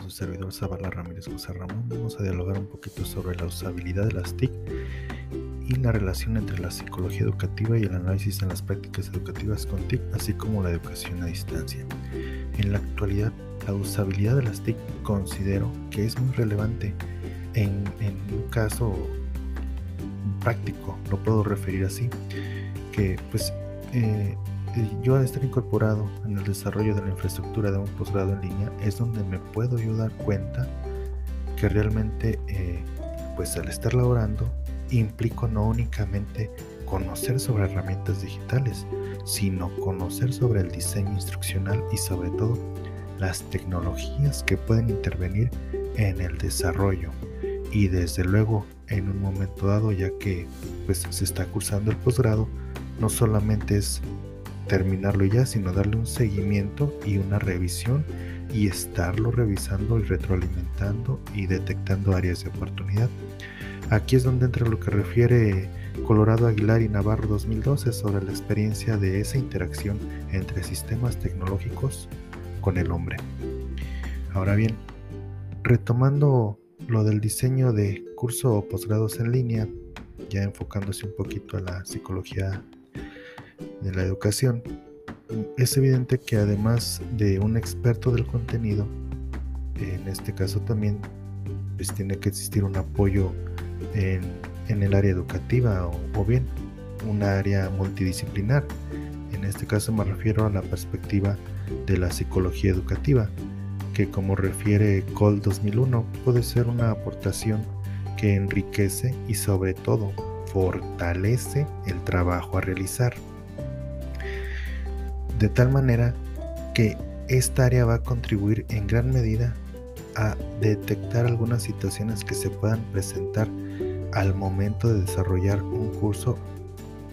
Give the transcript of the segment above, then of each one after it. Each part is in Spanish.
su servidor Zabala Ramírez José Ramón. Vamos a dialogar un poquito sobre la usabilidad de las TIC y la relación entre la psicología educativa y el análisis en las prácticas educativas con TIC, así como la educación a distancia. En la actualidad, la usabilidad de las TIC considero que es muy relevante en, un caso práctico, lo puedo referir así, que pues eh, yo al estar incorporado en el desarrollo de la infraestructura de un posgrado en línea es donde me puedo yo dar cuenta que realmente eh, pues al estar laborando implico no únicamente conocer sobre herramientas digitales, sino conocer sobre el diseño instruccional y sobre todo las tecnologías que pueden intervenir en el desarrollo. Y desde luego en un momento dado ya que pues se está cursando el posgrado no solamente es terminarlo ya, sino darle un seguimiento y una revisión y estarlo revisando y retroalimentando y detectando áreas de oportunidad. Aquí es donde entra lo que refiere Colorado Aguilar y Navarro 2012 sobre la experiencia de esa interacción entre sistemas tecnológicos con el hombre. Ahora bien, retomando lo del diseño de curso o posgrados en línea, ya enfocándose un poquito a la psicología de la educación, es evidente que además de un experto del contenido, en este caso también pues tiene que existir un apoyo en, el área educativa o, o, bien un área multidisciplinar. En este caso me refiero a la perspectiva de la psicología educativa, que como refiere Cole 2001 puede ser una aportación que enriquece y sobre todo fortalece el trabajo a realizar de tal manera que esta área va a contribuir en gran medida a detectar algunas situaciones que se puedan presentar al momento de desarrollar un curso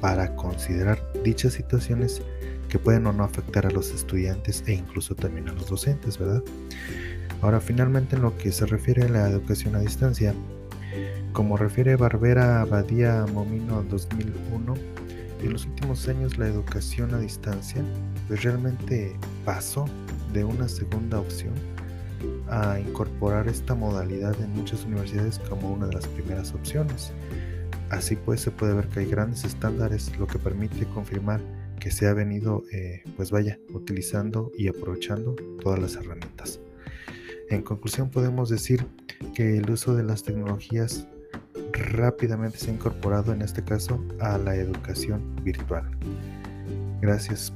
para considerar dichas situaciones que pueden o no afectar a los estudiantes e incluso también a los docentes, ¿verdad? Ahora, finalmente en lo que se refiere a la educación a distancia, como refiere Barbera Badía Momino 2001, en los últimos años la educación a distancia pues realmente pasó de una segunda opción a incorporar esta modalidad en muchas universidades como una de las primeras opciones. Así pues se puede ver que hay grandes estándares, lo que permite confirmar que se ha venido, eh, pues vaya, utilizando y aprovechando todas las herramientas. En conclusión podemos decir que el uso de las tecnologías rápidamente se ha incorporado en este caso a la educación virtual. Gracias